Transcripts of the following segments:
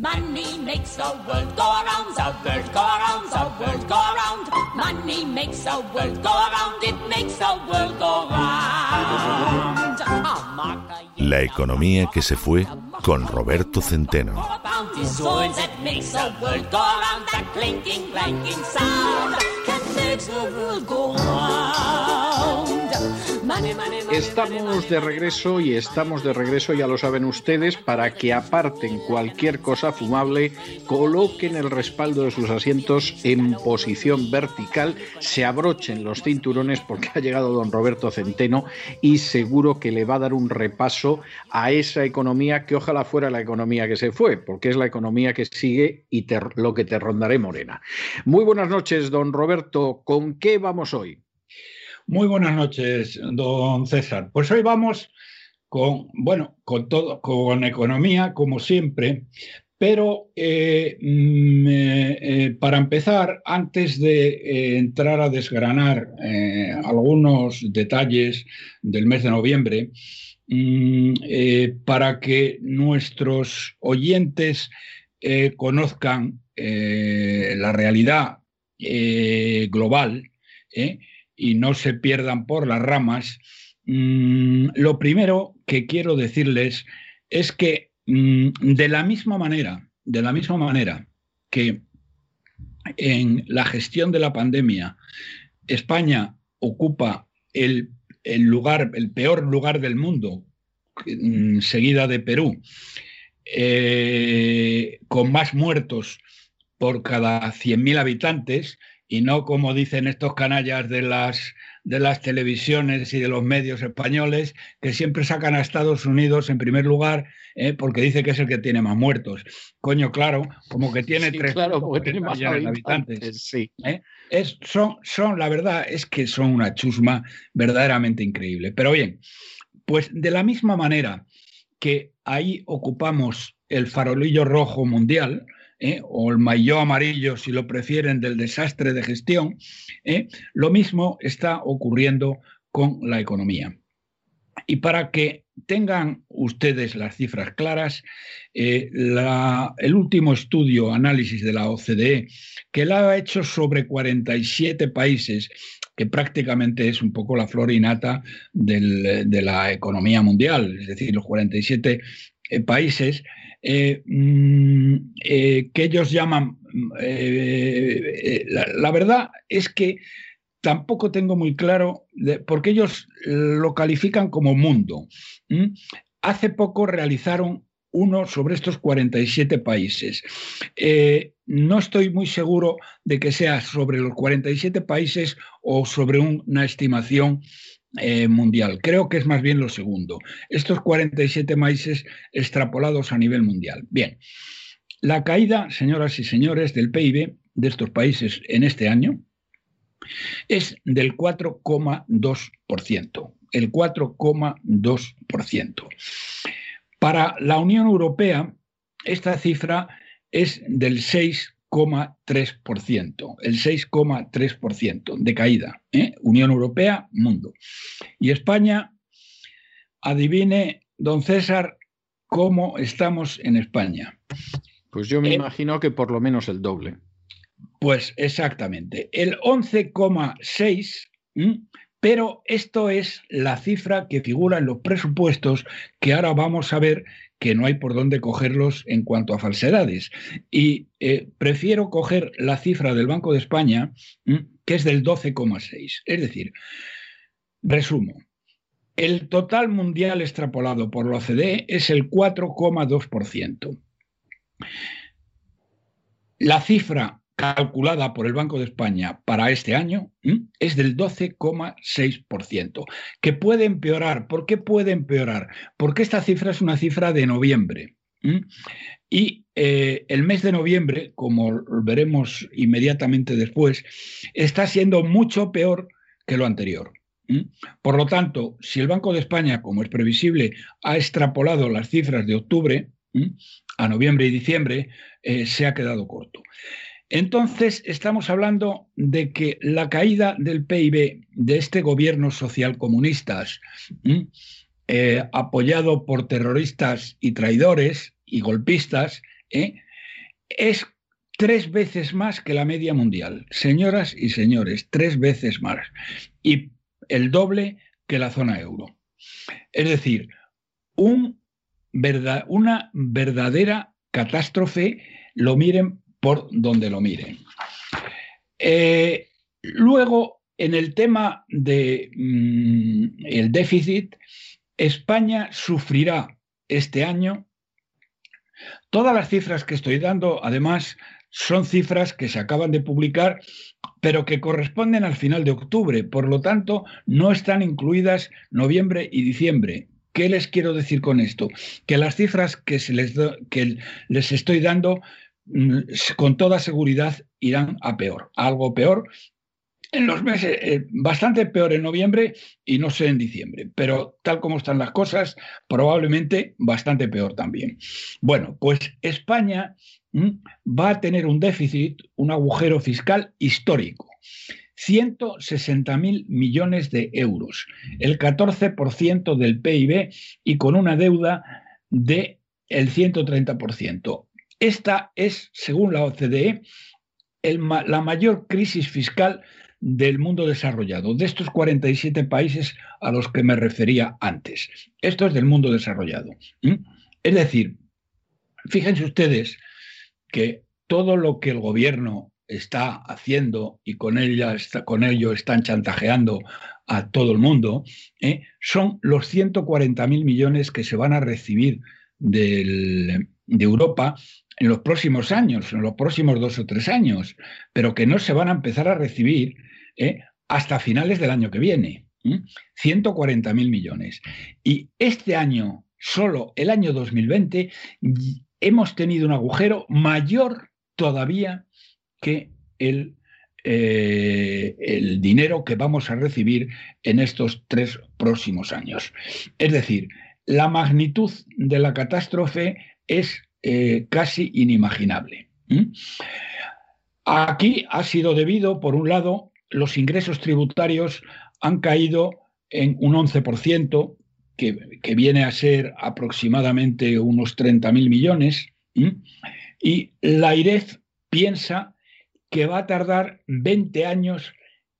Money makes the world go around, the world go around, the world go around. Money makes the world go around, it makes the world go round. La economía que se fue con Roberto Centeno. Estamos de regreso y estamos de regreso, ya lo saben ustedes, para que aparten cualquier cosa fumable, coloquen el respaldo de sus asientos en posición vertical, se abrochen los cinturones porque ha llegado don Roberto Centeno y seguro que le va a dar un repaso a esa economía que ojalá fuera la economía que se fue, porque es la economía que sigue y lo que te rondaré morena. Muy buenas noches, don Roberto. ¿Con qué vamos hoy? Muy buenas noches, don César. Pues hoy vamos con, bueno, con todo, con economía, como siempre, pero eh, mm, eh, eh, para empezar, antes de entrar a desgranar algunos detalles del mes de noviembre, mm, para que nuestros oyentes conozcan la realidad global, y no se pierdan por las ramas, mm, lo primero que quiero decirles es que mm, de la misma manera, de la misma manera que en la gestión de la pandemia España ocupa el, lugar, el peor lugar del mundo, mm, seguida de Perú, eh, con más muertos por cada 100.000 habitantes, y no como dicen estos canallas de las, de las televisiones y de los medios españoles, que siempre sacan a Estados Unidos en primer lugar eh, porque dice que es el que tiene más muertos. Coño, claro, como que tiene tres claro, porque tiene más habitantes. Sí. ¿eh? Es, son, son, la verdad es que son una chusma verdaderamente increíble. Pero bien, pues de la misma manera que ahí ocupamos el farolillo rojo mundial, ¿eh? o el maillot amarillo, si lo prefieren, del desastre de gestión, ¿eh? lo mismo está ocurriendo con la economía. Y para que tengan ustedes las cifras claras, eh, el último estudio, análisis de la OCDE, que la ha hecho sobre 47 países, que prácticamente es un poco la flor innata de la economía mundial, es decir, los 47 países, eh, mm, eh, que ellos llaman, eh, la, verdad es que tampoco tengo muy claro, porque ellos lo califican como mundo. Hace poco realizaron uno sobre estos 47 países. no estoy muy seguro de que sea sobre los 47 países o sobre una estimación eh, mundial. Creo que es más bien lo segundo. Estos 47 países extrapolados a nivel mundial. Bien, la caída, señoras y señores, del PIB de estos países en este año es del 4,2%. El 4,2%. Para la Unión Europea, esta cifra es del 6 6,3%, el 6,3% de caída. ¿eh? Unión Europea, mundo. Y España, adivine, don César, cómo estamos en España. Pues yo me eh, imagino que por lo menos el doble. Pues exactamente, el 11,6, pero esto es la cifra que figura en los presupuestos que ahora vamos a ver que no hay por dónde cogerlos en cuanto a falsedades. Y eh, prefiero coger la cifra del Banco de España, que es del 12,6. Es decir, resumo, el total mundial extrapolado por la OCDE es el 4,2%. La cifra calculada por el Banco de España para este año es del 12,6%, que puede empeorar. ¿Por qué puede empeorar? Porque esta cifra es una cifra de noviembre. Y eh, el mes de noviembre, como veremos inmediatamente después, está siendo mucho peor que lo anterior. Por lo tanto, si el Banco de España, como es previsible, ha extrapolado las cifras de octubre a noviembre y diciembre, eh, se ha quedado corto. Entonces, estamos hablando de que la caída del PIB de este gobierno social comunistas, eh, apoyado por terroristas y traidores y golpistas, ¿eh? es tres veces más que la media mundial. Señoras y señores, tres veces más. Y el doble que la zona euro. Es decir, un una verdadera catástrofe, lo miren por donde lo miren. Eh, luego, en el tema del mm, el déficit, España sufrirá este año. Todas las cifras que estoy dando, además, son cifras que se acaban de publicar, pero que corresponden al final de octubre. Por lo tanto, no están incluidas noviembre y diciembre. ¿Qué les quiero decir con esto? Que las cifras que, se les, que les estoy dando mm, con toda seguridad irán a peor, algo peor en los meses, eh, bastante peor en noviembre y no sé en diciembre, pero tal como están las cosas, probablemente bastante peor también. Bueno, pues España va a tener un déficit, un agujero fiscal histórico. 160 mil millones de euros, el 14% del PIB y con una deuda del el 130%. Esta es, según la OCDE, la mayor crisis fiscal del mundo desarrollado, de estos 47 países a los que me refería antes. Esto es del mundo desarrollado. Es decir, fíjense ustedes que todo lo que el gobierno está haciendo y con, ello están chantajeando a todo el mundo, ¿eh? son los 140.000 millones que se van a recibir de Europa en los próximos años, en los próximos dos o tres años, pero que no se van a empezar a recibir ¿eh? hasta finales del año que viene. 140.000 millones. Y este año, solo el año 2020, hemos tenido un agujero mayor todavía que el, eh, el dinero que vamos a recibir en estos tres próximos años. Es decir, la magnitud de la catástrofe es eh, casi inimaginable. Aquí ha sido debido, por un lado, los ingresos tributarios han caído en un 11%, que, que viene a ser aproximadamente unos 30.000 millones, y la IREF piensa que va a tardar 20 años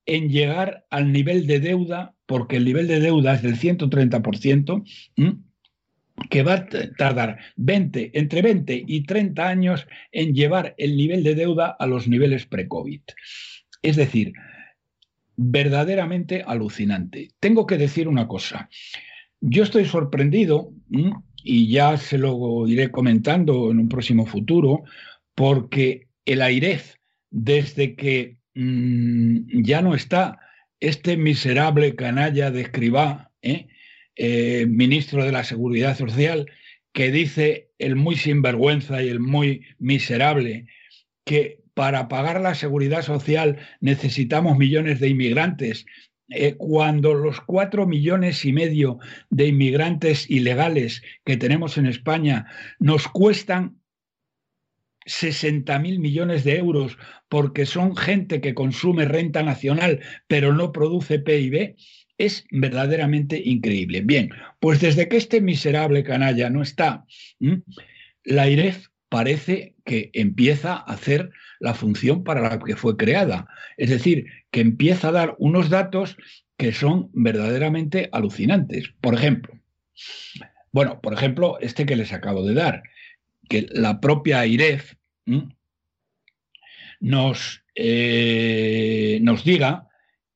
en llegar al nivel de deuda, porque el nivel de deuda es del 130%, que va a tardar 20, entre 20 y 30 años en llevar el nivel de deuda a los niveles pre-COVID. Es decir, verdaderamente alucinante. Tengo que decir una cosa. Yo estoy sorprendido, y ya se lo iré comentando en un próximo futuro, porque el AIREF desde que mm, ya no está este miserable canalla de Escribá, ¿eh? Eh, ministro de la Seguridad Social, que dice el muy sinvergüenza y el muy miserable que para pagar la seguridad social necesitamos millones de inmigrantes, eh, cuando los cuatro millones y medio de inmigrantes ilegales que tenemos en España nos cuestan 60 mil millones de euros porque son gente que consume renta nacional pero no produce PIB, es verdaderamente increíble. Bien, pues desde que este miserable canalla no está, la IREF parece que empieza a hacer la función para la que fue creada. Es decir, que empieza a dar unos datos que son verdaderamente alucinantes. Por ejemplo, bueno, por ejemplo, este que les acabo de dar, que la propia IREF nos, eh, nos diga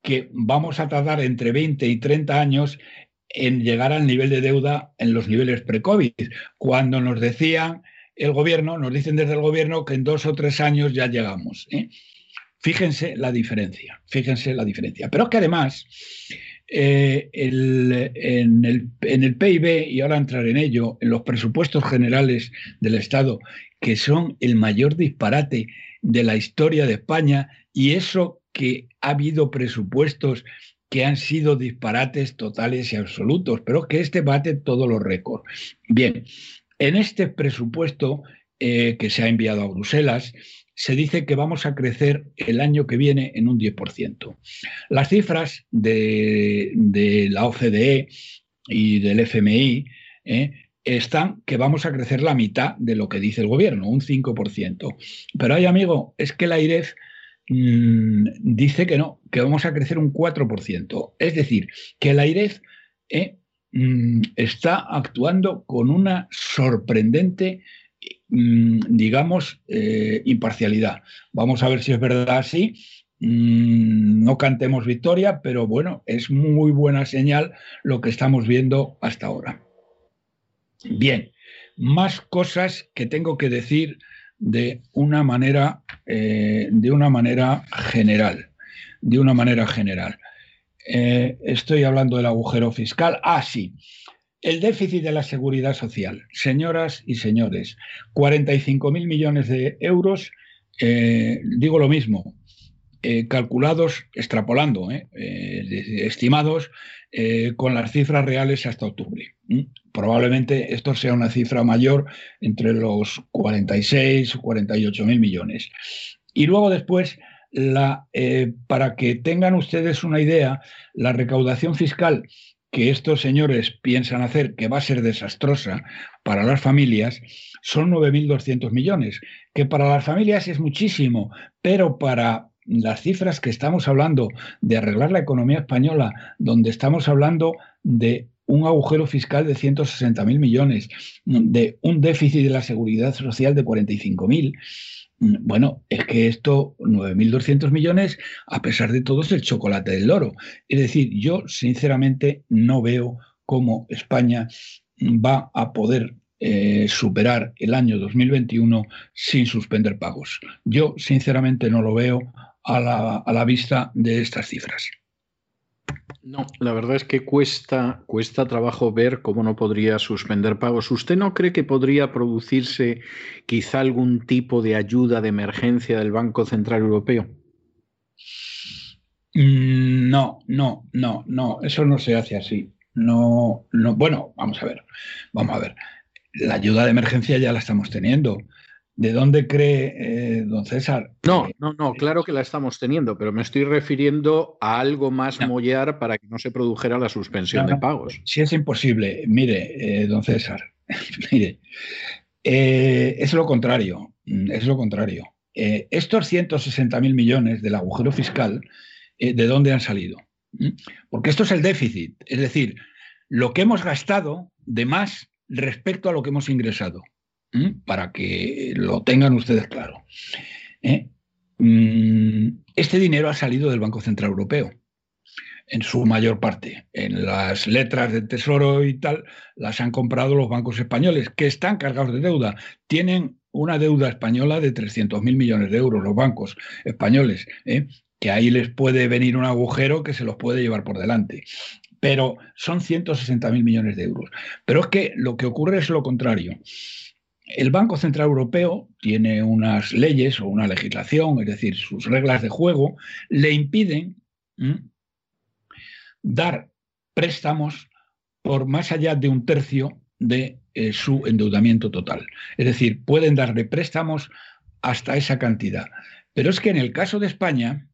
que vamos a tardar entre 20 y 30 años en llegar al nivel de deuda en los niveles pre-COVID, cuando nos decían el gobierno, nos dicen desde el gobierno que en dos o tres años ya llegamos. ¿eh? Fíjense la diferencia, fíjense la diferencia. Pero es que además, eh, en, el, en el PIB, y ahora entraré en ello, en los presupuestos generales del Estado, que son el mayor disparate de la historia de España, y eso que ha habido presupuestos que han sido disparates totales y absolutos, pero que este bate todos los récords. Bien, en este presupuesto eh, que se ha enviado a Bruselas, se dice que vamos a crecer el año que viene en un 10%. Las cifras de, la OCDE y del FMI ¿eh? están que vamos a crecer la mitad de lo que dice el gobierno, un 5%. Pero hay, amigo, es que la IREF mm, dice que no, que vamos a crecer un 4%. Es decir, que la IREF ¿eh? mm, está actuando con una sorprendente Mm, digamos, eh, imparcialidad. Vamos a ver si es verdad así. No cantemos victoria, pero bueno, es muy buena señal lo que estamos viendo hasta ahora. Bien, más cosas que tengo que decir de una manera, eh, de una manera general. De una manera general. Eh, estoy hablando del agujero fiscal. Ah, sí. El déficit de la seguridad social, señoras y señores, 45.000 millones de euros, eh, digo lo mismo, eh, calculados, extrapolando, eh, estimados con las cifras reales hasta octubre. Probablemente esto sea una cifra mayor entre los 46 o 48 mil millones. Y luego después, para que tengan ustedes una idea, la recaudación fiscal que estos señores piensan hacer, que va a ser desastrosa para las familias, son 9.200 millones, que para las familias es muchísimo, pero para las cifras que estamos hablando de arreglar la economía española, donde estamos hablando de un agujero fiscal de 160.000 millones, de un déficit de la seguridad social de 45.000, Mm, bueno, es que esto, 9.200 millones, a pesar de todo, es el chocolate del loro. Es decir, yo sinceramente no veo cómo España va a poder eh, superar el año 2021 sin suspender pagos. Yo sinceramente no lo veo a la, a la vista de estas cifras. No, la verdad es que cuesta, cuesta trabajo ver cómo no podría suspender pagos. ¿Usted no cree que podría producirse quizá algún tipo de ayuda de emergencia del Banco Central Europeo? Mm, no, no, no, no, eso no se hace así. No, no, bueno, vamos a ver, vamos a ver. La ayuda de emergencia ya la estamos teniendo. ¿De dónde cree eh, don César? No, no, no, claro que la estamos teniendo, pero me estoy refiriendo a algo más mollar para que no se produjera la suspensión de pagos. Si es imposible, mire, eh, don César, mire, eh, es lo contrario, mm, es lo contrario. estos 160 mil millones del agujero fiscal, ¿de dónde han salido? ¿Mm? Porque esto es el déficit, es decir, lo que hemos gastado de más respecto a lo que hemos ingresado para que lo tengan ustedes claro. ¿eh? Mm, este dinero ha salido del Banco Central Europeo, en su mayor parte. En las letras del Tesoro y tal, las han comprado los bancos españoles, que están cargados de deuda. Tienen una deuda española de 300.000 millones de euros, los bancos españoles, ¿eh? que ahí les puede venir un agujero que se los puede llevar por delante pero son 160.000 millones de euros. Pero es que lo que ocurre es lo contrario. El Banco Central Europeo tiene unas leyes o una legislación, es decir, sus reglas de juego, le impiden dar préstamos por más allá de un tercio de eh, su endeudamiento total. Es decir, pueden darle préstamos hasta esa cantidad. Pero es que en el caso de España,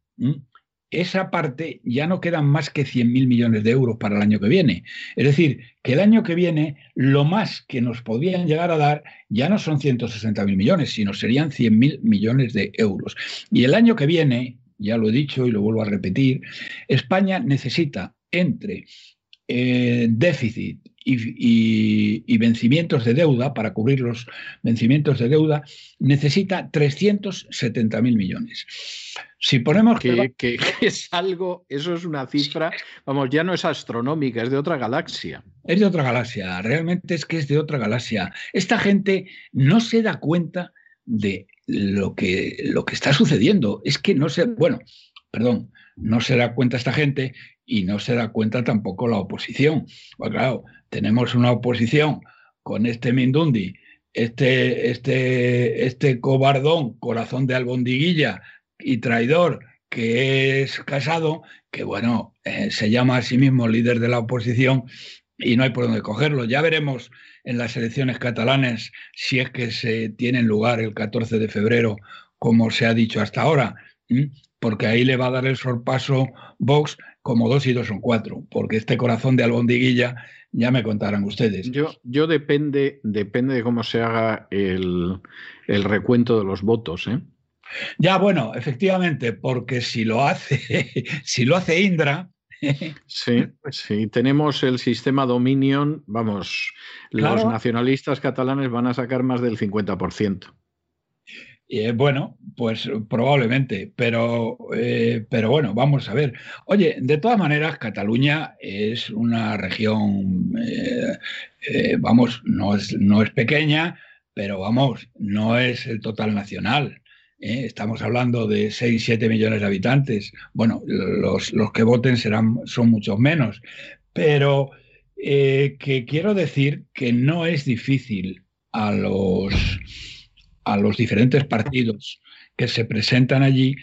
esa parte ya no quedan más que 100.000 millones de euros para el año que viene. Es decir, que el año que viene lo más que nos podrían llegar a dar ya no son 160.000 millones, sino serían 100.000 millones de euros. Y el año que viene, ya lo he dicho y lo vuelvo a repetir, España necesita entre eh, déficit y, vencimientos de deuda, para cubrir los vencimientos de deuda, necesita 370 mil millones. Si ponemos que, es algo, eso es una cifra, vamos, ya no es astronómica, es de otra galaxia. Es de otra galaxia, realmente es que es de otra galaxia. Esta gente no se da cuenta de lo que, lo que está sucediendo. Es que no se, bueno, perdón, no se da cuenta esta gente y no se da cuenta tampoco la oposición. Pues claro, tenemos una oposición con este Mindundi, este, este, este cobardón, corazón de albondiguilla y traidor que es casado, que bueno, eh, se llama a sí mismo líder de la oposición y no hay por dónde cogerlo. Ya veremos en las elecciones catalanas si es que se tienen lugar el 14 de febrero como se ha dicho hasta ahora, porque ahí le va a dar el sorpaso Vox como dos y dos son cuatro, porque este corazón de albondiguilla ya me contarán ustedes. Yo, yo depende, depende de cómo se haga el, el recuento de los votos, ¿eh? Ya, bueno, efectivamente, porque si lo hace, si lo hace Indra. Sí, sí, tenemos el sistema Dominion, vamos, los nacionalistas catalanes van a sacar más del 50%. Eh, bueno, pues probablemente, pero, eh, pero bueno, vamos a ver. Oye, de todas maneras, Cataluña es una región, eh, vamos, no es, no es pequeña, pero vamos, no es el total nacional. ¿Eh? estamos hablando de 6, 7 millones de habitantes. Bueno, los, que voten serán, son muchos menos, pero eh, que quiero decir que no es difícil a los, a los diferentes partidos que se presentan allí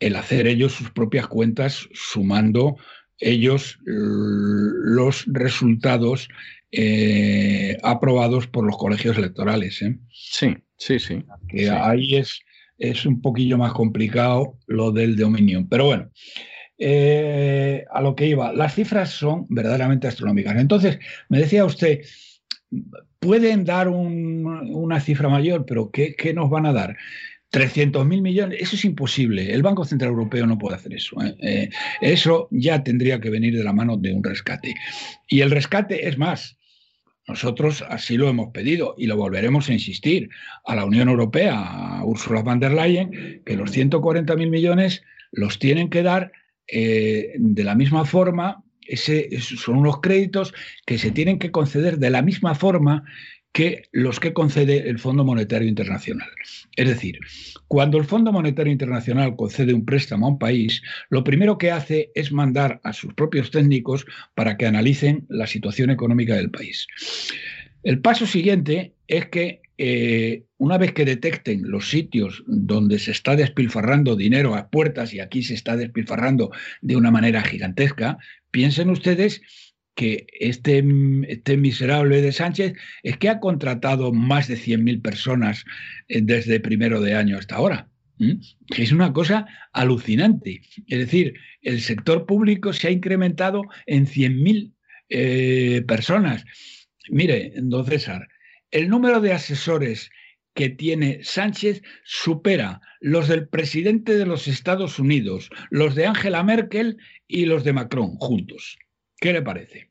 el hacer ellos sus propias cuentas sumando ellos los resultados eh, aprobados por los colegios electorales. Sí, sí, sí. Que ahí es es un poquillo más complicado lo del dominio. Pero bueno, eh, a lo que iba, las cifras son verdaderamente astronómicas. Entonces, me decía usted, pueden dar una cifra mayor, pero ¿qué, nos van a dar? 300 mil millones, eso es imposible. El Banco Central Europeo no puede hacer eso. ¿eh? Eh, eso ya tendría que venir de la mano de un rescate. Y el rescate es más, nosotros así lo hemos pedido y lo volveremos a insistir. A la Unión Europea, a Ursula von der Leyen, que los 140.000 millones los tienen que dar eh, de la misma forma, son unos créditos que se tienen que conceder de la misma forma que los que concede el Fondo Monetario Internacional. Es decir, cuando el Fondo Monetario Internacional concede un préstamo a un país, lo primero que hace es mandar a sus propios técnicos para que analicen la situación económica del país. El paso siguiente es que eh, una vez que detecten los sitios donde se está despilfarrando dinero a puertas, y aquí se está despilfarrando de una manera gigantesca, piensen ustedes que este, este, miserable de Sánchez es que ha contratado más de 100.000 personas eh, desde primero de año hasta ahora. Es una cosa alucinante. Es decir, el sector público se ha incrementado en 100.000 eh, personas. Mire, don César, el número de asesores que tiene Sánchez supera los del presidente de los Estados Unidos, los de Angela Merkel y los de Macron juntos. ¿Qué le parece?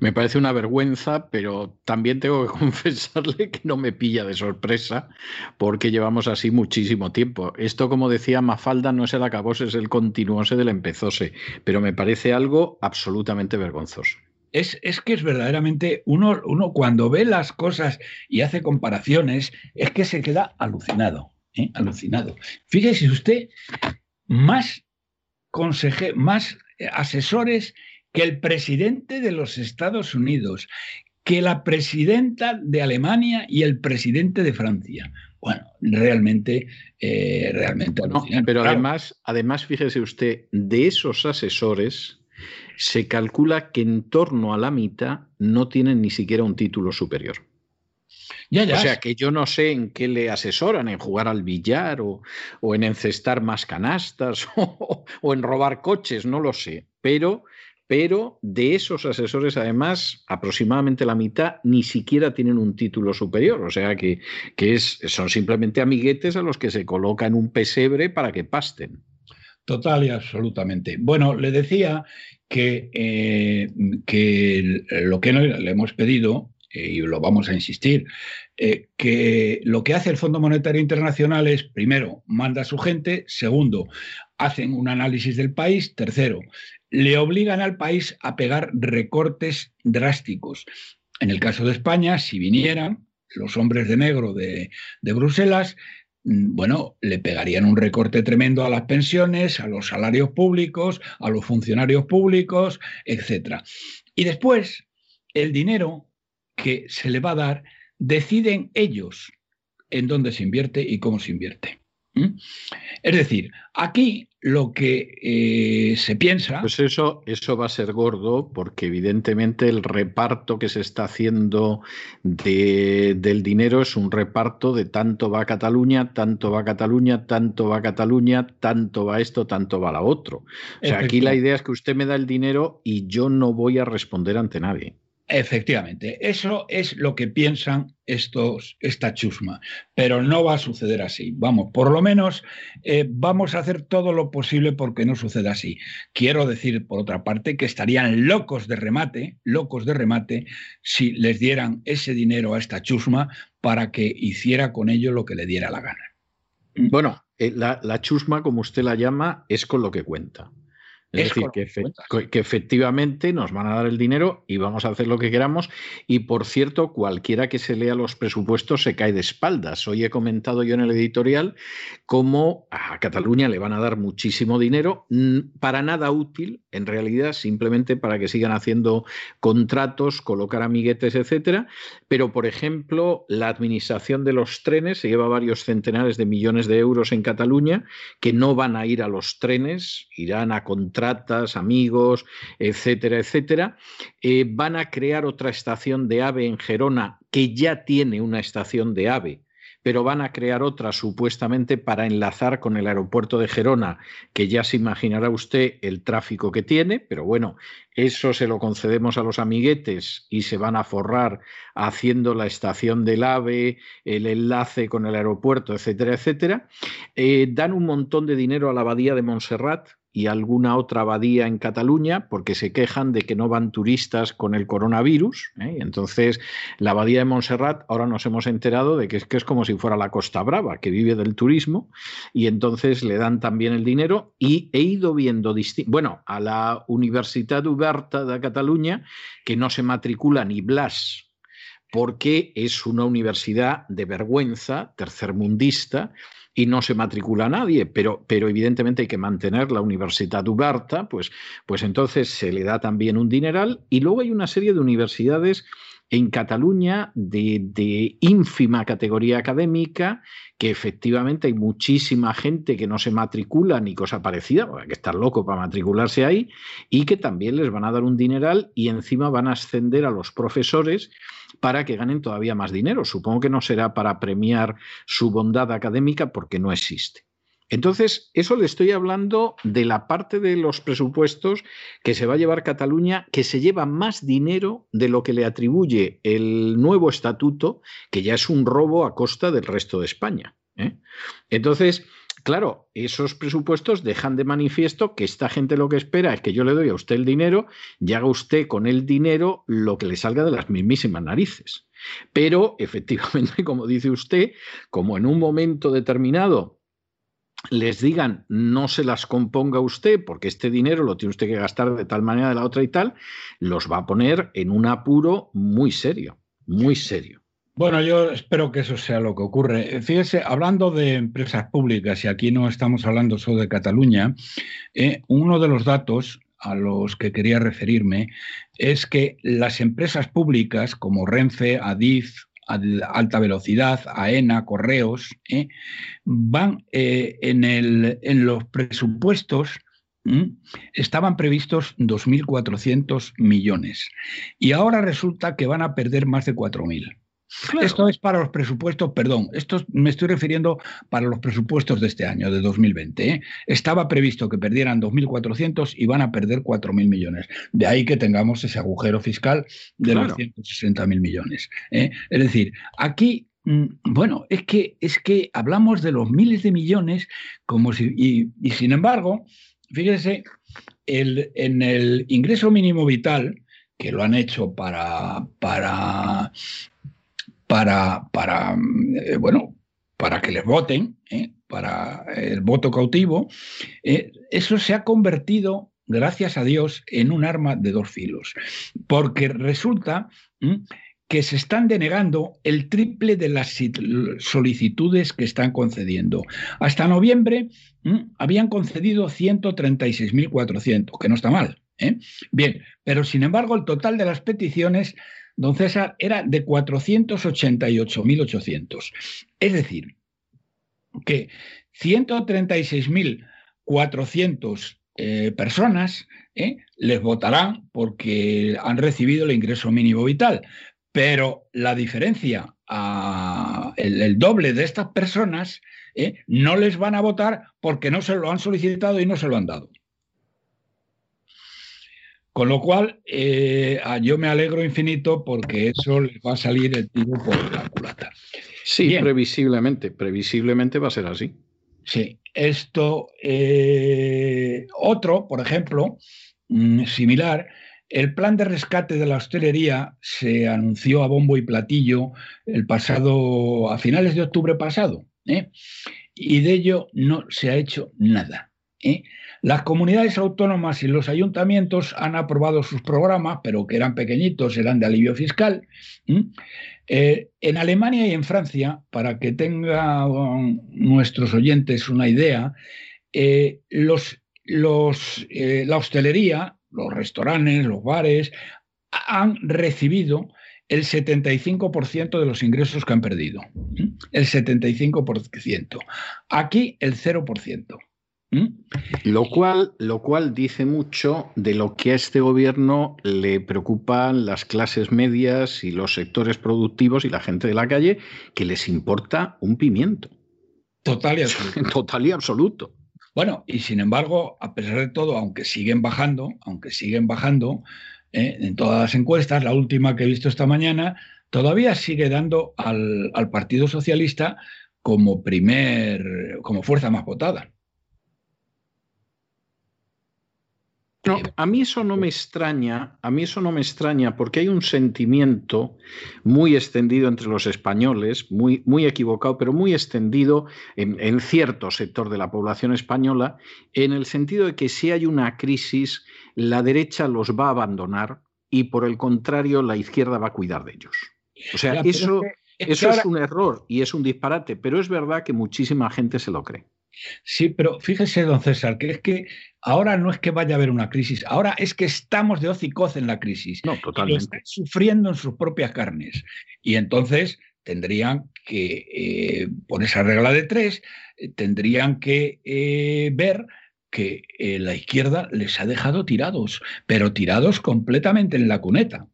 Me parece una vergüenza, pero también tengo que confesarle que no me pilla de sorpresa porque llevamos así muchísimo tiempo. Esto, como decía Mafalda, no es el acabose, es el continuose del empezose, pero me parece algo absolutamente vergonzoso. Es, es, que es verdaderamente, uno, uno cuando ve las cosas y hace comparaciones, es que se queda alucinado, ¿eh? alucinado. Fíjese usted, más, conseje, más asesores que el presidente de los Estados Unidos, que la presidenta de Alemania y el presidente de Francia. Bueno, realmente, eh, realmente pero además, además, fíjese usted, de esos asesores se calcula que en torno a la mitad no tienen ni siquiera un título superior. Ya, ya. O sea que yo no sé en qué le asesoran, en jugar al billar o, en encestar más canastas o, o, en robar coches, no lo sé. Pero pero de esos asesores, además, aproximadamente la mitad ni siquiera tienen un título superior, o sea que, es, son simplemente amiguetes a los que se coloca en un pesebre para que pasten. Total y absolutamente. Bueno, le decía que, eh, que lo que le hemos pedido, y lo vamos a insistir, eh, que lo que hace el Fondo Monetario Internacional es, primero, manda a su gente, segundo, hacen un análisis del país, tercero, le obligan al país a pegar recortes drásticos. En el caso de España, si vinieran los hombres de negro de, Bruselas, mm, bueno, le pegarían un recorte tremendo a las pensiones, a los salarios públicos, a los funcionarios públicos, etc. Y después, el dinero que se le va a dar, deciden ellos en dónde se invierte y cómo se invierte. Es decir, aquí lo que eh, se piensa. Pues eso, eso va a ser gordo, porque evidentemente el reparto que se está haciendo del dinero es un reparto de tanto va a Cataluña, tanto va a Cataluña, tanto va a Cataluña, tanto va esto, tanto va la otro. O sea, aquí la idea es que usted me da el dinero y yo no voy a responder ante nadie. Efectivamente, eso es lo que piensan estos, esta chusma, pero no va a suceder así. Vamos, por lo menos eh, vamos a hacer todo lo posible porque no suceda así. Quiero decir, por otra parte, que estarían locos de remate, locos de remate, si les dieran ese dinero a esta chusma para que hiciera con ello lo que le diera la gana. Bueno, eh, la chusma, como usted la llama, es con lo que cuenta. Es, decir, que, efectivamente nos van a dar el dinero y vamos a hacer lo que queramos. Y por cierto, cualquiera que se lea los presupuestos se cae de espaldas. Hoy he comentado yo en el editorial cómo a Cataluña le van a dar muchísimo dinero, para nada útil, en realidad, simplemente para que sigan haciendo contratos, colocar amiguetes, etcétera. Pero, por ejemplo, la administración de los trenes se lleva varios centenares de millones de euros en Cataluña que no van a ir a los trenes, irán a contratos amigos, etcétera, etcétera. Eh, van a crear otra estación de AVE en Gerona que ya tiene una estación de AVE pero van a crear otra supuestamente para enlazar con el aeropuerto de Gerona, que ya se imaginará usted el tráfico que tiene, pero bueno, eso se lo concedemos a los amiguetes y se van a forrar haciendo la estación del AVE, el enlace con el aeropuerto, etcétera, etcétera. Eh, dan un montón de dinero a la abadía de Montserrat, y alguna otra abadía en Cataluña porque se quejan de que no van turistas con el coronavirus. ¿eh? Entonces, la abadía de Montserrat, ahora nos hemos enterado de que es, que es como si fuera la Costa Brava, que vive del turismo, y entonces le dan también el dinero. Y he ido viendo, bueno, a la Universidad Uberta de Cataluña, que no se matricula ni Blas porque es una universidad de vergüenza, tercermundista, y no se matricula nadie, pero, pero evidentemente hay que mantener la Universidad Uberta, pues, pues entonces se le da también un dineral y luego hay una serie de universidades en Cataluña de, ínfima categoría académica, que efectivamente hay muchísima gente que no se matricula ni cosa parecida, que estar loco para matricularse ahí, y que también les van a dar un dineral y encima van a ascender a los profesores para que ganen todavía más dinero. Supongo que no será para premiar su bondad académica porque no existe. Entonces, eso le estoy hablando de la parte de los presupuestos que se va a llevar Cataluña, que se lleva más dinero de lo que le atribuye el nuevo estatuto, que ya es un robo a costa del resto de España. ¿eh? Entonces, claro, esos presupuestos dejan de manifiesto que esta gente lo que espera es que yo le doy a usted el dinero y haga usted con el dinero lo que le salga de las mismísimas narices. Pero, efectivamente, como dice usted, como en un momento determinado les digan no se las componga usted porque este dinero lo tiene usted que gastar de tal manera de la otra y tal, los va a poner en un apuro muy serio, muy serio. Bueno, yo espero que eso sea lo que ocurre. Fíjese, hablando de empresas públicas, y aquí no estamos hablando solo de Cataluña, eh, uno de los datos a los que quería referirme es que las empresas públicas como Renfe, Adif, alta velocidad, AENA, correos, ¿eh? van eh, en, el, en, los presupuestos. Estaban previstos 2.400 millones y ahora resulta que van a perder más de 4.000. Esto es para los presupuestos, perdón, esto me estoy refiriendo para los presupuestos de este año, de 2020. ¿eh? Estaba previsto que perdieran 2.400 y van a perder 4.000 millones. De ahí que tengamos ese agujero fiscal de los 160.000 millones. ¿eh? Es decir, aquí mm, bueno, es que, es que hablamos de los miles de millones como si, y, sin embargo, fíjese, el, en el ingreso mínimo vital, que lo han hecho para, para para, para eh, bueno, para que les voten, ¿eh? para el voto cautivo, eh, eso se ha convertido, gracias a Dios, en un arma de dos filos, porque resulta que se están denegando el triple de las solicitudes que están concediendo. Hasta noviembre habían concedido 136.400, que no está mal. Bien, pero sin embargo el total de las peticiones don César, era de 488.800. Es decir, que 136.000 400 eh, personas ¿eh? les votarán porque han recibido el ingreso mínimo vital. Pero la diferencia, el, doble de estas personas, ¿eh? no les van a votar porque no se lo han solicitado y no se lo han dado. Con lo cual, yo me alegro infinito porque eso les va a salir el tiro por la culata. Sí, previsiblemente, previsiblemente va a ser así. Sí, esto, eh, otro, por ejemplo, mm, similar, el plan de rescate de la hostelería se anunció a bombo y platillo el pasado, a finales de octubre pasado, ¿eh? y de ello no se ha hecho nada. ¿eh? Las comunidades autónomas y los ayuntamientos han aprobado sus programas, pero que eran pequeñitos, eran de alivio fiscal. Eh, en Alemania y en Francia, para que tengan nuestros oyentes una idea, eh, eh, la hostelería, los restaurantes, los bares, han recibido el 75% de los ingresos que han perdido. El 75%. Aquí el 0%. ¿Mm? Lo cual, lo cual dice mucho de lo que a este gobierno le preocupan las clases medias y los sectores productivos y la gente de la calle, que les importa un pimiento. Total y absoluto. Total y absoluto. Bueno, y sin embargo, a pesar de todo, aunque siguen bajando, aunque siguen bajando, eh, en todas las encuestas, la última que he visto esta mañana, todavía sigue dando al, al Partido Socialista como primer, como fuerza más votada. No, a mí eso no me extraña, a mí eso no me extraña porque hay un sentimiento muy extendido entre los españoles, muy, muy equivocado, pero muy extendido en, en, cierto sector de la población española, en el sentido de que si hay una crisis, la derecha los va a abandonar y por el contrario la izquierda va a cuidar de ellos. O sea, eso, eso es un error y es un disparate, pero es verdad que muchísima gente se lo cree. Sí, pero fíjese, don César, que es que ahora no es que vaya a haber una crisis, ahora es que estamos de hocicoz en la crisis. No, totalmente. Y están sufriendo en sus propias carnes. Y entonces tendrían que, eh, por esa regla de tres, eh, tendrían que eh, ver que la izquierda les ha dejado tirados, pero tirados completamente en la cuneta.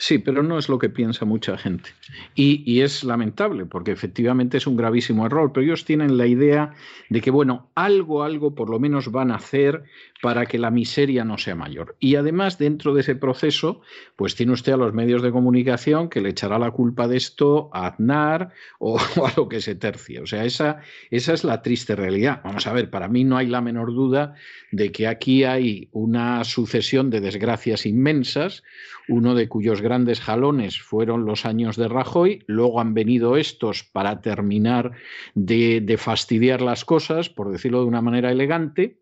Sí, pero no es lo que piensa mucha gente. Y, es lamentable, porque efectivamente es un gravísimo error, pero ellos tienen la idea de que, bueno, algo, algo por lo menos van a hacer para que la miseria no sea mayor. Y además, dentro de ese proceso, pues tiene usted a los medios de comunicación que le echará la culpa de esto a Aznar o, a lo que se tercie. O sea, esa, esa es la triste realidad. Vamos a ver, para mí no hay la menor duda de que aquí hay una sucesión de desgracias inmensas, uno de cuyos grandes jalones fueron los años de Rajoy, luego han venido estos para terminar de, fastidiar las cosas, por decirlo de una manera elegante,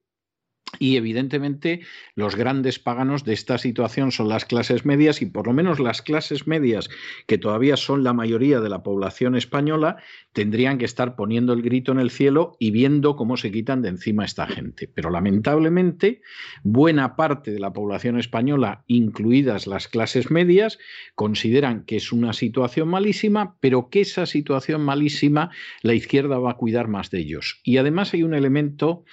y evidentemente los grandes paganos de esta situación son las clases medias y por lo menos las clases medias, que todavía son la mayoría de la población española, tendrían que estar poniendo el grito en el cielo y viendo cómo se quitan de encima a esta gente. Pero lamentablemente buena parte de la población española, incluidas las clases medias, consideran que es una situación malísima, pero que esa situación malísima la izquierda va a cuidar más de ellos. Y además hay un elemento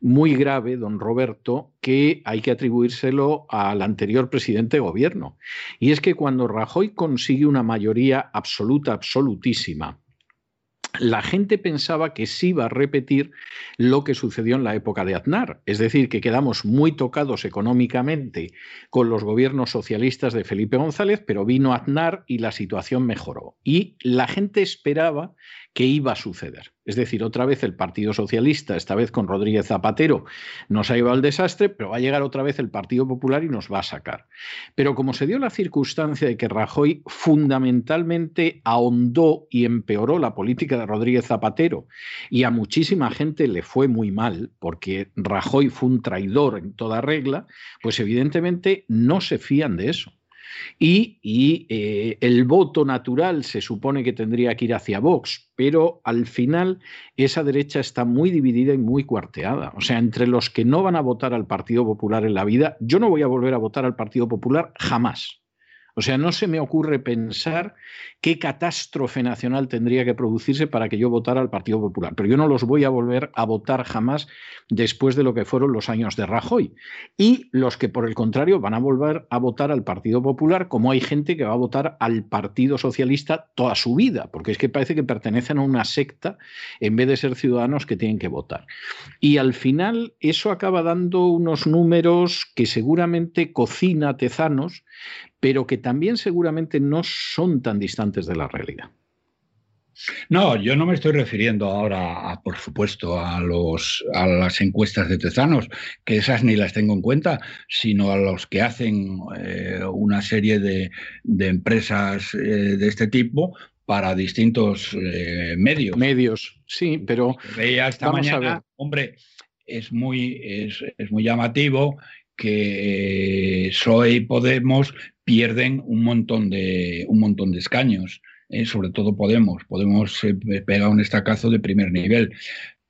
muy grave, don Roberto, que hay que atribuírselo al anterior presidente de gobierno. Y es que cuando Rajoy consigue una mayoría absoluta, absolutísima, la gente pensaba que sí iba a repetir lo que sucedió en la época de Aznar, es decir, que quedamos muy tocados económicamente con los gobiernos socialistas de Felipe González, pero vino Aznar y la situación mejoró. Y la gente esperaba que iba a suceder. Es decir, otra vez el Partido Socialista, esta vez con Rodríguez Zapatero, nos ha llevado al desastre, pero va a llegar otra vez el Partido Popular y nos va a sacar. Pero como se dio la circunstancia de que Rajoy fundamentalmente ahondó y empeoró la política de Rodríguez Zapatero y a muchísima gente le fue muy mal, porque Rajoy fue un traidor en toda regla, pues evidentemente no se fían de eso. Y, eh, el voto natural se supone que tendría que ir hacia Vox, pero al final esa derecha está muy dividida y muy cuarteada. O sea, entre los que no van a votar al Partido Popular en la vida, yo no voy a volver a votar al Partido Popular jamás. O sea, no se me ocurre pensar qué catástrofe nacional tendría que producirse para que yo votara al Partido Popular. Pero yo no los voy a volver a votar jamás después de lo que fueron los años de Rajoy. Y los que, por el contrario, van a volver a votar al Partido Popular, como hay gente que va a votar al Partido Socialista toda su vida, porque es que parece que pertenecen a una secta en vez de ser ciudadanos que tienen que votar. Y al final eso acaba dando unos números que seguramente cocina Tezanos, pero que también seguramente no son tan distantes de la realidad. No, yo no me estoy refiriendo ahora, por supuesto, a, los, a las encuestas de Tezanos, que esas ni las tengo en cuenta, sino a los que hacen eh, una serie de, empresas eh, de este tipo para distintos eh, medios. Medios, sí, pero... Veía esta mañana, hombre, es muy, es, es muy llamativo que PSOE y Podemos pierden un montón de, un montón de escaños, ¿eh? sobre todo Podemos. Podemos eh, pega un estacazo de primer nivel,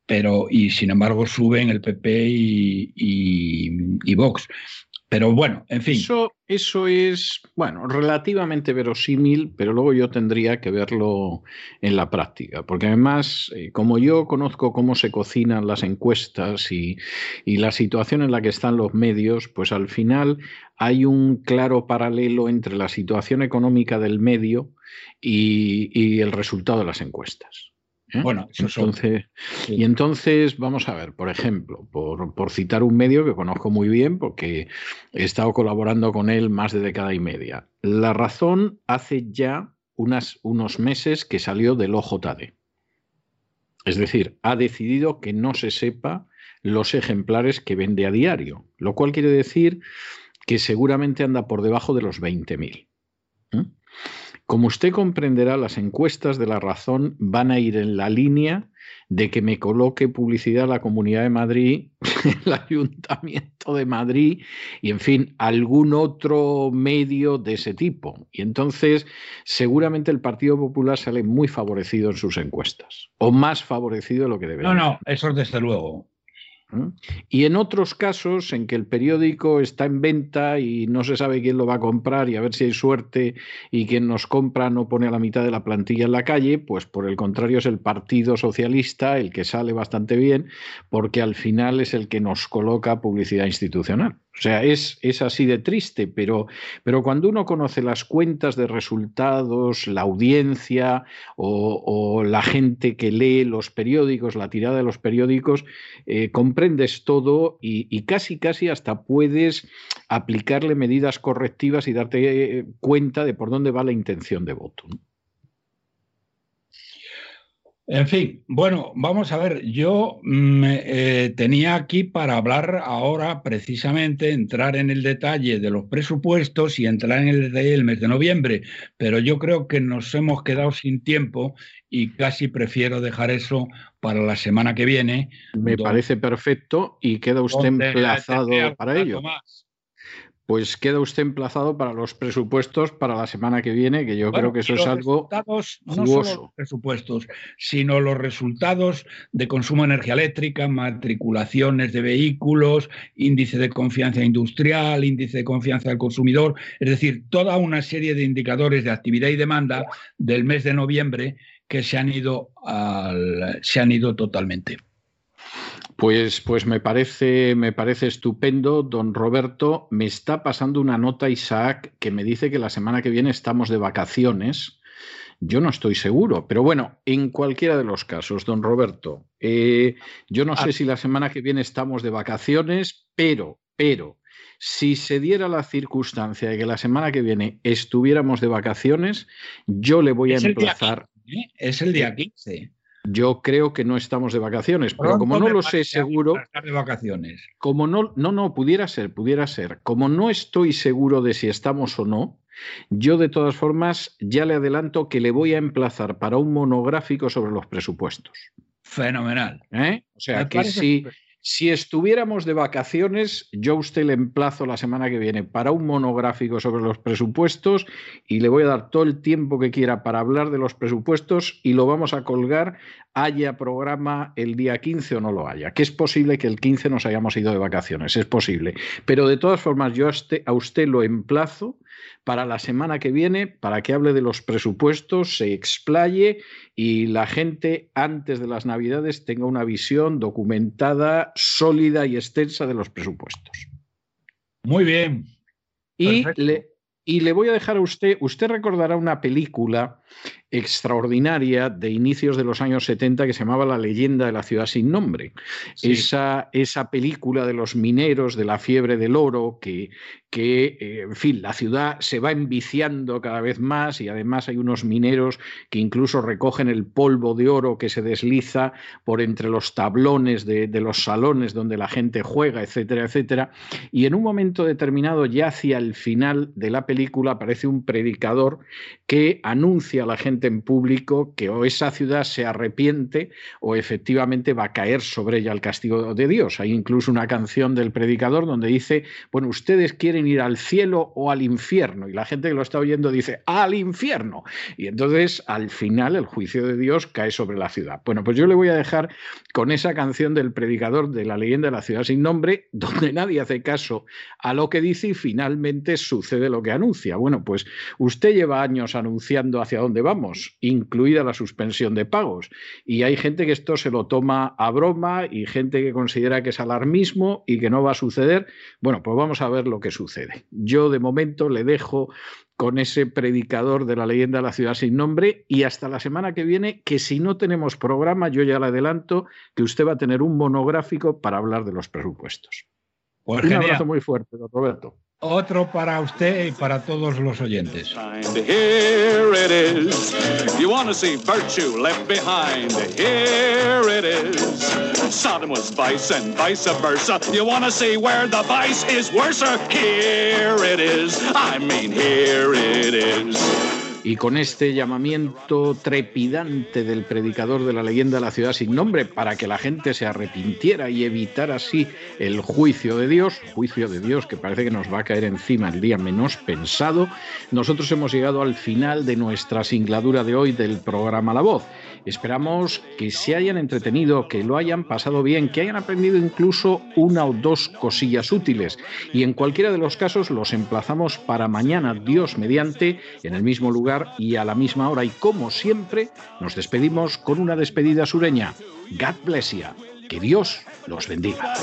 pero y sin embargo suben el PP y, y Vox. Pero bueno, en fin. Eso, eso es, bueno, relativamente verosímil, pero luego yo tendría que verlo en la práctica, porque además, eh, como yo conozco cómo se cocinan las encuestas y, la situación en la que están los medios, pues al final hay un claro paralelo entre la situación económica del medio y el resultado de las encuestas. ¿Eh? Bueno, entonces, Y entonces, vamos a ver, por ejemplo, por, citar un medio que conozco muy bien porque he estado colaborando con él más de década y media. La razón hace ya unas, unos meses que salió del OJD. Es decir, ha decidido que no se sepa los ejemplares que vende a diario, lo cual quiere decir que seguramente anda por debajo de los 20.000. Como usted comprenderá, las encuestas de la razón van a ir en la línea de que me coloque publicidad la Comunidad de Madrid, el Ayuntamiento de Madrid y, en fin, algún otro medio de ese tipo. Y entonces, seguramente el Partido Popular sale muy favorecido en sus encuestas, o más favorecido de lo que debería. No, no, eso desde luego. Y en otros casos en que el periódico está en venta y no se sabe quién lo va a comprar y a ver si hay suerte y quien nos compra no pone a la mitad de la plantilla en la calle, pues por el contrario es el Partido Socialista el que sale bastante bien porque al final es el que nos coloca publicidad institucional. O sea, es, es, así de triste, pero, pero cuando uno conoce las cuentas de resultados, la audiencia o, la gente que lee los periódicos, la tirada de los periódicos, eh, comprendes todo y, casi, casi hasta puedes aplicarle medidas correctivas y darte eh, cuenta de por dónde va la intención de voto. En fin, bueno, vamos a ver, yo me, eh, tenía aquí para hablar ahora precisamente, entrar en el detalle de los presupuestos y entrar en el detalle del mes de noviembre, pero yo creo que nos hemos quedado sin tiempo y casi prefiero dejar eso para la semana que viene. Me parece perfecto y queda usted emplazado para ello pues queda usted emplazado para los presupuestos para la semana que viene, que yo creo que eso es algo no solo los presupuestos, sino los resultados de consumo de energía eléctrica, matriculaciones de vehículos, índice de confianza industrial, índice de confianza del consumidor, es decir, toda una serie de indicadores de actividad y demanda del mes de noviembre que se han ido, se han ido totalmente. Pues, pues me, parece, me parece estupendo, don Roberto. Me está pasando una nota, Isaac, que me dice que la semana que viene estamos de vacaciones. Yo no estoy seguro, pero bueno, en cualquiera de los casos, don Roberto, eh, yo no sé ah. si la semana que viene estamos de vacaciones, pero, pero, si se diera la circunstancia de que la semana que viene estuviéramos de vacaciones, yo le voy a emplazar. ¿eh? Es el día 15. Yo creo que no estamos de vacaciones, pero como no lo sé seguro. de vacaciones. Como no, no, no, pudiera ser, pudiera ser. Como no estoy seguro de si estamos o no, yo de todas formas ya le adelanto que le voy a emplazar para un monográfico sobre los presupuestos. Fenomenal. ¿Eh? O sea, que si, si estuviéramos de vacaciones, yo a usted le emplazo la semana que viene para un monográfico sobre los presupuestos y le voy a dar todo el tiempo que quiera para hablar de los presupuestos y lo vamos a colgar, haya programa el día 15 o no lo haya. Que es posible que el 15 nos hayamos ido de vacaciones, es posible. Pero de todas formas, yo a usted, a usted lo emplazo para la semana que viene, para que hable de los presupuestos, se explaye y la gente antes de las Navidades tenga una visión documentada, sólida y extensa de los presupuestos. Muy bien. Y le, y le voy a dejar a usted, usted recordará una película extraordinaria de inicios de los años 70 que se llamaba La leyenda de la ciudad sin nombre. Esa, esa película de los mineros, de la fiebre del oro, que, que eh, en fin, la ciudad se va enviciando cada vez más y además hay unos mineros que incluso recogen el polvo de oro que se desliza por entre los tablones de, de los salones donde la gente juega, etcétera, etcétera. Y en un momento determinado, ya hacia el final de la película, aparece un predicador que anuncia a la gente en público que o esa ciudad se arrepiente o efectivamente va a caer sobre ella el castigo de Dios. Hay incluso una canción del predicador donde dice, bueno, ustedes quieren ir al cielo o al infierno. Y la gente que lo está oyendo dice, al infierno. Y entonces al final el juicio de Dios cae sobre la ciudad. Bueno, pues yo le voy a dejar con esa canción del predicador de la leyenda de la ciudad sin nombre, donde nadie hace caso a lo que dice y finalmente sucede lo que anuncia. Bueno, pues usted lleva años anunciando hacia dónde vamos incluida la suspensión de pagos. Y hay gente que esto se lo toma a broma y gente que considera que es alarmismo y que no va a suceder. Bueno, pues vamos a ver lo que sucede. Yo de momento le dejo con ese predicador de la leyenda de la ciudad sin nombre y hasta la semana que viene, que si no tenemos programa, yo ya le adelanto que usted va a tener un monográfico para hablar de los presupuestos. Pues un abrazo muy fuerte, don Roberto. Otro para usted y para todos los oyentes. Here it is. You want to see virtue left behind. Here it is. Sodom was vice and vice versa. You want to see where the vice is worse? Here it is. I mean, here it is. Y con este llamamiento trepidante del predicador de la leyenda de la ciudad sin nombre para que la gente se arrepintiera y evitara así el juicio de Dios, juicio de Dios que parece que nos va a caer encima el día menos pensado, nosotros hemos llegado al final de nuestra singladura de hoy del programa La Voz. Esperamos que se hayan entretenido, que lo hayan pasado bien, que hayan aprendido incluso una o dos cosillas útiles. Y en cualquiera de los casos los emplazamos para mañana, Dios mediante, en el mismo lugar y a la misma hora. Y como siempre, nos despedimos con una despedida sureña. God bless you. Que Dios los bendiga.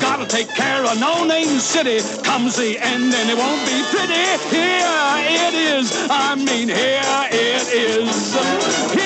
Gotta take care of no name city. Comes the end and it won't be pretty. Here it is. I mean, here it is. Here.